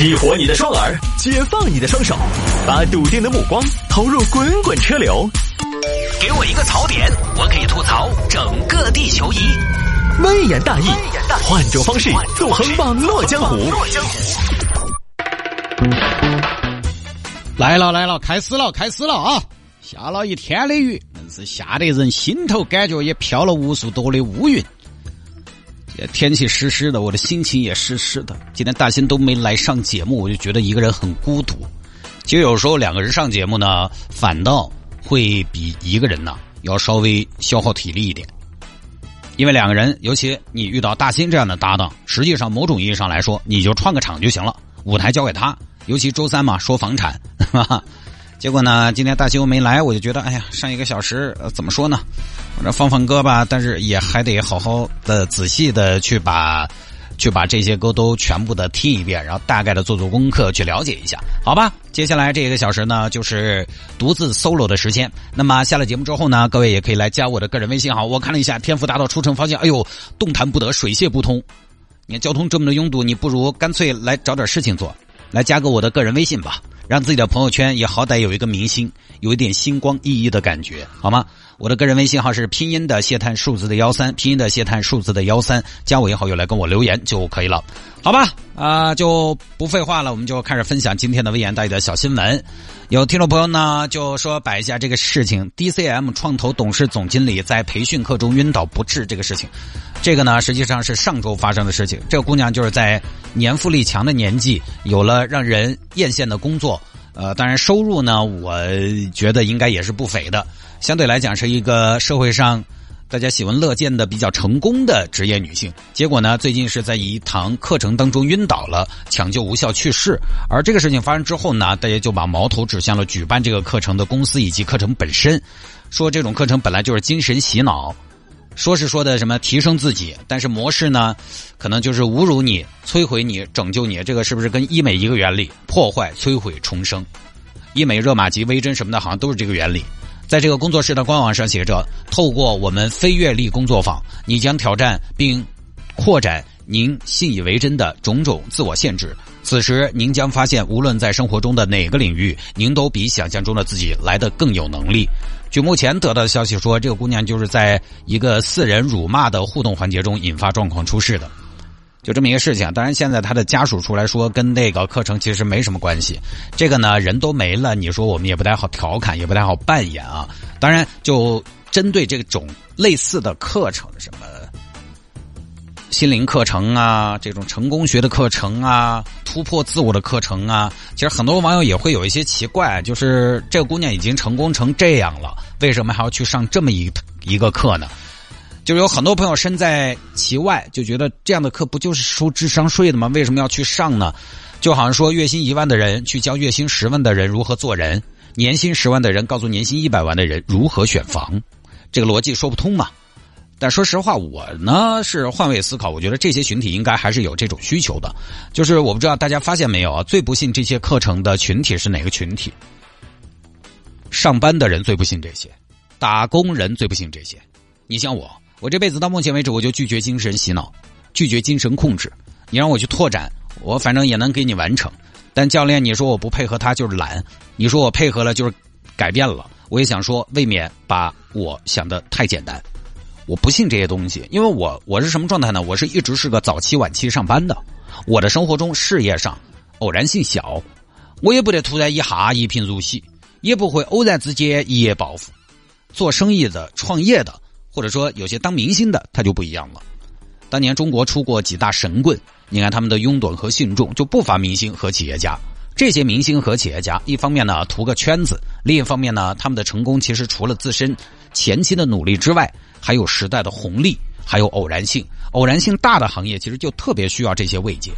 激活你的双耳，解放你的双手，把笃定的目光投入滚滚车流。给我一个槽点，我可以吐槽整个地球仪。微言大义，换种方式纵横网络江湖。来了来了，开始了开始了啊！下了一天的雨，硬是下得人心头感觉也飘了无数朵的乌云。天气湿湿的，我的心情也湿湿的。今天大新都没来上节目，我就觉得一个人很孤独。其实有时候两个人上节目呢，反倒会比一个人呢要稍微消耗体力一点。因为两个人，尤其你遇到大新这样的搭档，实际上某种意义上来说，你就串个场就行了，舞台交给他。尤其周三嘛，说房产，结果呢，今天大新没来，我就觉得，哎呀，上一个小时，怎么说呢？我这放放歌吧，但是也还得好好的、仔细的去把，去把这些歌都全部的听一遍，然后大概的做做功课，去了解一下，好吧？接下来这一个小时呢，就是独自 solo 的时间。那么下了节目之后呢，各位也可以来加我的个人微信号。我看了一下天府大道出城，发现，哎呦，动弹不得，水泄不通。你看交通这么的拥堵，你不如干脆来找点事情做。来加个我的个人微信吧，让自己的朋友圈也好歹有一个明星，有一点星光熠熠的感觉，好吗？我的个人微信号是拼音的谢探数字的幺三，拼音的谢探数字的幺三，加我以后又来跟我留言就可以了，好吧？啊，就不废话了，我们就开始分享今天的微言大义的小新闻。有听众朋友呢就说摆一下这个事情，DCM 创投董事总经理在培训课中晕倒不治这个事情，这个呢实际上是上周发生的事情。这个姑娘就是在年富力强的年纪，有了让人艳羡的工作。呃，当然收入呢，我觉得应该也是不菲的。相对来讲，是一个社会上大家喜闻乐见的比较成功的职业女性。结果呢，最近是在一堂课程当中晕倒了，抢救无效去世。而这个事情发生之后呢，大家就把矛头指向了举办这个课程的公司以及课程本身，说这种课程本来就是精神洗脑。说是说的什么提升自己，但是模式呢，可能就是侮辱你、摧毁你、拯救你。这个是不是跟医美一个原理？破坏、摧毁、重生。医美、热玛吉、微针什么的，好像都是这个原理。在这个工作室的官网上写着：透过我们非阅历工作坊，你将挑战并扩展您信以为真的种种自我限制。此时，您将发现，无论在生活中的哪个领域，您都比想象中的自己来的更有能力。据目前得到的消息说，这个姑娘就是在一个四人辱骂的互动环节中引发状况出事的，就这么一个事情。当然，现在他的家属出来说，跟那个课程其实没什么关系。这个呢，人都没了，你说我们也不太好调侃，也不太好扮演啊。当然，就针对这种类似的课程，什么。心灵课程啊，这种成功学的课程啊，突破自我的课程啊，其实很多网友也会有一些奇怪，就是这个姑娘已经成功成这样了，为什么还要去上这么一一个课呢？就是有很多朋友身在其外，就觉得这样的课不就是收智商税的吗？为什么要去上呢？就好像说月薪一万的人去教月薪十万的人如何做人，年薪十万的人告诉年薪一百万的人如何选房，这个逻辑说不通嘛。但说实话，我呢是换位思考，我觉得这些群体应该还是有这种需求的。就是我不知道大家发现没有啊，最不信这些课程的群体是哪个群体？上班的人最不信这些，打工人最不信这些。你像我，我这辈子到目前为止，我就拒绝精神洗脑，拒绝精神控制。你让我去拓展，我反正也能给你完成。但教练，你说我不配合他就是懒，你说我配合了就是改变了。我也想说，未免把我想的太简单。我不信这些东西，因为我我是什么状态呢？我是一直是个早期晚期上班的，我的生活中事业上偶然性小，我也不得突然一下一贫如洗，也不会偶然之间一夜暴富。做生意的、创业的，或者说有些当明星的，他就不一样了。当年中国出过几大神棍，你看他们的拥趸和信众就不乏明星和企业家。这些明星和企业家，一方面呢图个圈子，另一方面呢他们的成功其实除了自身前期的努力之外。还有时代的红利，还有偶然性。偶然性大的行业，其实就特别需要这些慰藉。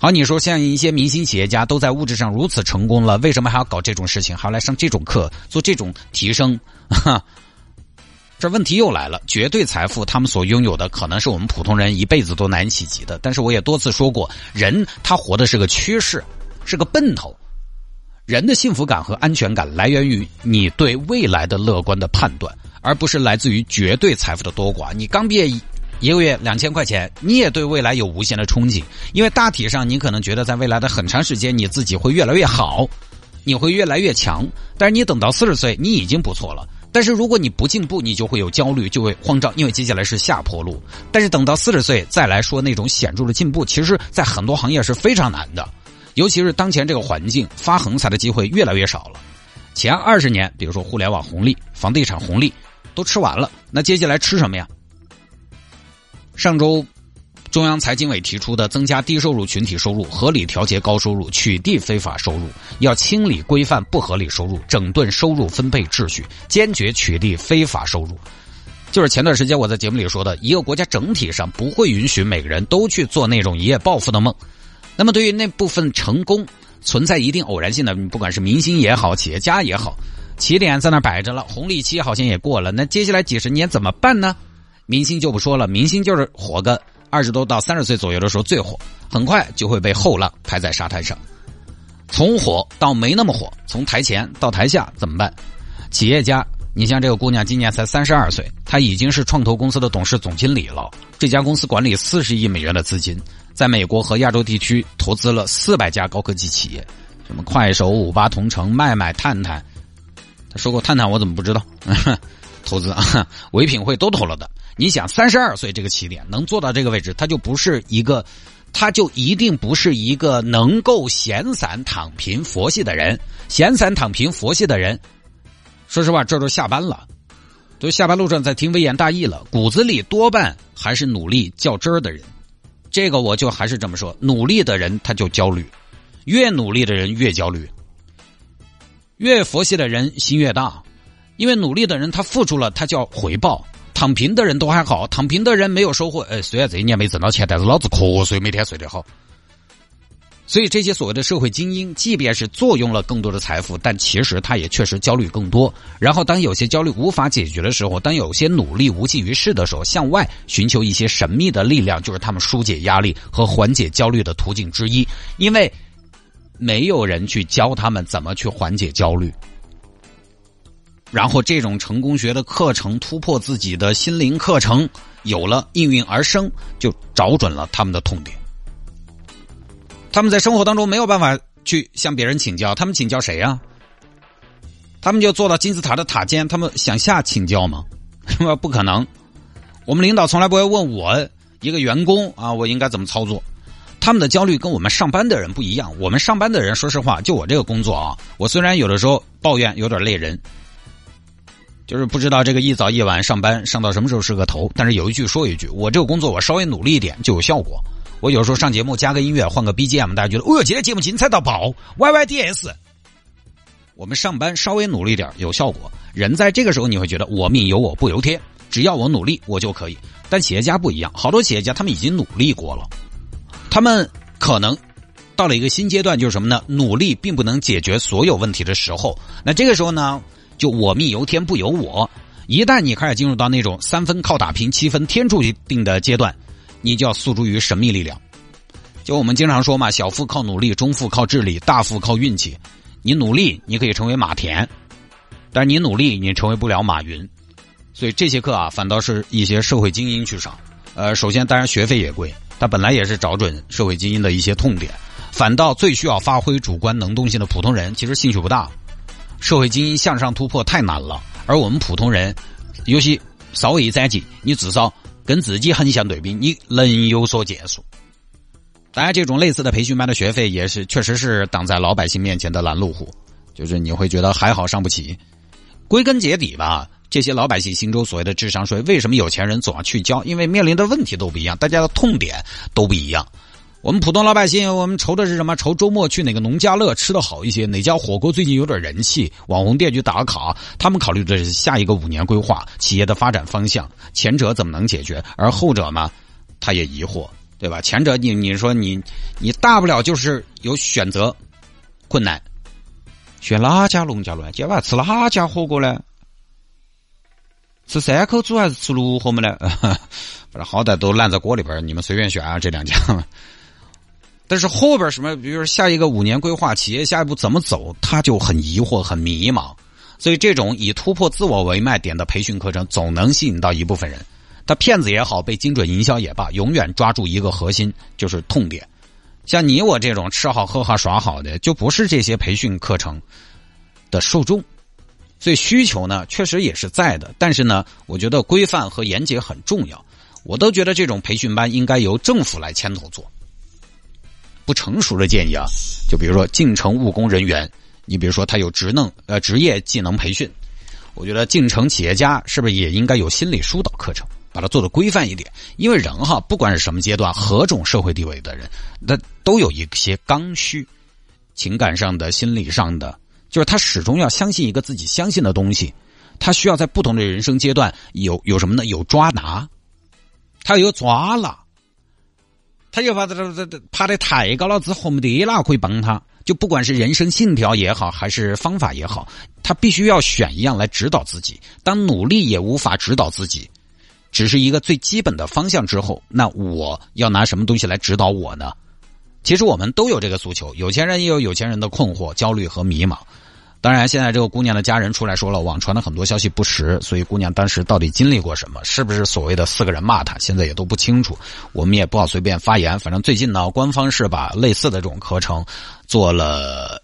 好，你说像一些明星企业家都在物质上如此成功了，为什么还要搞这种事情，还要来上这种课，做这种提升？哈 这问题又来了。绝对财富，他们所拥有的可能是我们普通人一辈子都难企及的。但是我也多次说过，人他活的是个趋势，是个奔头。人的幸福感和安全感来源于你对未来的乐观的判断。而不是来自于绝对财富的多寡。你刚毕业一个月两千块钱，你也对未来有无限的憧憬，因为大体上你可能觉得在未来的很长时间你自己会越来越好，你会越来越强。但是你等到四十岁，你已经不错了。但是如果你不进步，你就会有焦虑，就会慌张，因为接下来是下坡路。但是等到四十岁再来说那种显著的进步，其实在很多行业是非常难的，尤其是当前这个环境，发横财的机会越来越少了。前二十年，比如说互联网红利、房地产红利都吃完了，那接下来吃什么呀？上周。中央财经委提出的增加低收入群体收入，合理调节高收入，取缔非法收入，要清理规范不合理收入，整顿收入分配秩序，坚决取缔非法收入。就是前段时间我在节目里说的，一个国家整体上不会允许每个人都去做那种一夜暴富的梦。那么对于那部分成功存在一定偶然性的，不管是明星也好，企业家也好，起点在那摆着了，红利期好像也过了，那接下来几十年怎么办呢？明星就不说了，明星就是活个。二十多到三十岁左右的时候最火，很快就会被后浪拍在沙滩上。从火到没那么火，从台前到台下怎么办？企业家，你像这个姑娘今年才三十二岁，她已经是创投公司的董事总经理了。这家公司管理四十亿美元的资金，在美国和亚洲地区投资了四百家高科技企业，什么快手、五八同城、麦麦、探探。他说过探探，我怎么不知道？投资啊，唯品会都投了的。你想，三十二岁这个起点能做到这个位置，他就不是一个，他就一定不是一个能够闲散躺平佛系的人。闲散躺平佛系的人，说实话，这都下班了，都下班路上在听微言大义了，骨子里多半还是努力较真儿的人。这个我就还是这么说，努力的人他就焦虑，越努力的人越焦虑，越佛系的人心越大。因为努力的人他付出了，他叫回报；躺平的人都还好，躺平的人没有收获。哎，虽然这一年没挣到钱，但是老子瞌睡每天睡得好。所以这些所谓的社会精英，即便是坐拥了更多的财富，但其实他也确实焦虑更多。然后当有些焦虑无法解决的时候，当有些努力无济于事的时候，向外寻求一些神秘的力量，就是他们疏解压力和缓解焦虑的途径之一。因为没有人去教他们怎么去缓解焦虑。然后，这种成功学的课程突破自己的心灵课程有了应运而生，就找准了他们的痛点。他们在生活当中没有办法去向别人请教，他们请教谁呀？他们就坐到金字塔的塔尖，他们想下请教吗？不可能。我们领导从来不会问我一个员工啊，我应该怎么操作？他们的焦虑跟我们上班的人不一样。我们上班的人，说实话，就我这个工作啊，我虽然有的时候抱怨有点累人。就是不知道这个一早一晚上班上到什么时候是个头，但是有一句说一句，我这个工作我稍微努力一点就有效果。我有时候上节目加个音乐，换个 BGM，大家觉得哦哟，今天节目精彩到爆！YYDS，我们上班稍微努力点有效果。人在这个时候你会觉得我命由我不由天，只要我努力我就可以。但企业家不一样，好多企业家他们已经努力过了，他们可能到了一个新阶段，就是什么呢？努力并不能解决所有问题的时候，那这个时候呢？就我命由天不由我，一旦你开始进入到那种三分靠打拼、七分天注定的阶段，你就要诉诸于神秘力量。就我们经常说嘛，小富靠努力，中富靠智力，大富靠运气。你努力，你可以成为马田，但是你努力，你成为不了马云。所以这些课啊，反倒是一些社会精英去上。呃，首先当然学费也贵，他本来也是找准社会精英的一些痛点，反倒最需要发挥主观能动性的普通人，其实兴趣不大。社会精英向上突破太难了，而我们普通人，有些稍微一攒劲，你至少跟自己横向对比，你能有所建树。当然，这种类似的培训班的学费也是确实是挡在老百姓面前的拦路虎，就是你会觉得还好上不起。归根结底吧，这些老百姓心中所谓的智商税，为什么有钱人总要去交？因为面临的问题都不一样，大家的痛点都不一样。我们普通老百姓，我们愁的是什么？愁周末去哪个农家乐吃的好一些，哪家火锅最近有点人气，网红店去打卡。他们考虑的是下一个五年规划，企业的发展方向。前者怎么能解决？而后者嘛，他也疑惑，对吧？前者你你说你你大不了就是有选择困难，选哪家农家乐？今晚吃哪家火锅呢？吃三口煮还是吃六合么呢？反正好歹都烂在锅里边，你们随便选啊，这两家。但是后边什么，比如说下一个五年规划，企业下一步怎么走，他就很疑惑、很迷茫。所以这种以突破自我为卖点的培训课程，总能吸引到一部分人。他骗子也好，被精准营销也罢，永远抓住一个核心，就是痛点。像你我这种吃好喝好耍好的，就不是这些培训课程的受众。所以需求呢，确实也是在的，但是呢，我觉得规范和严谨很重要。我都觉得这种培训班应该由政府来牵头做。不成熟的建议啊，就比如说进城务工人员，你比如说他有职能呃职业技能培训，我觉得进城企业家是不是也应该有心理疏导课程，把它做的规范一点？因为人哈，不管是什么阶段、何种社会地位的人，那都有一些刚需，情感上的、心理上的。就是他始终要相信一个自己相信的东西，他需要在不同的人生阶段有有什么呢？有抓拿，他有抓了，他就怕这这这爬得太高了之后没得哪可以帮他。就不管是人生信条也好，还是方法也好，他必须要选一样来指导自己。当努力也无法指导自己，只是一个最基本的方向之后，那我要拿什么东西来指导我呢？其实我们都有这个诉求，有钱人也有有钱人的困惑、焦虑和迷茫。当然，现在这个姑娘的家人出来说了，网传的很多消息不实，所以姑娘当时到底经历过什么，是不是所谓的四个人骂她，现在也都不清楚。我们也不好随便发言。反正最近呢，官方是把类似的这种课程做了。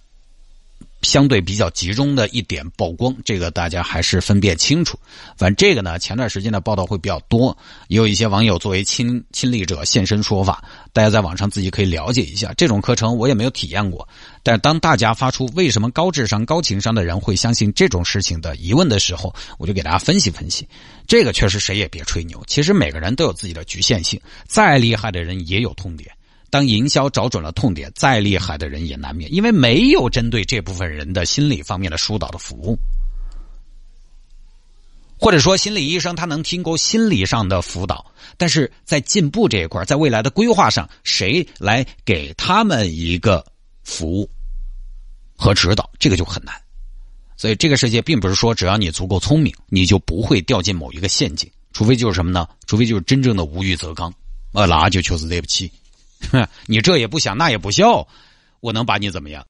相对比较集中的一点曝光，这个大家还是分辨清楚。反正这个呢，前段时间的报道会比较多，也有一些网友作为亲亲历者现身说法，大家在网上自己可以了解一下。这种课程我也没有体验过，但当大家发出为什么高智商、高情商的人会相信这种事情的疑问的时候，我就给大家分析分析。这个确实谁也别吹牛，其实每个人都有自己的局限性，再厉害的人也有痛点。当营销找准了痛点，再厉害的人也难免，因为没有针对这部分人的心理方面的疏导的服务，或者说心理医生他能听过心理上的辅导，但是在进步这一块，在未来的规划上，谁来给他们一个服务和指导，这个就很难。所以这个世界并不是说只要你足够聪明，你就不会掉进某一个陷阱，除非就是什么呢？除非就是真正的无欲则刚，啊，那就确实对不起。哼，你这也不想，那也不笑，我能把你怎么样？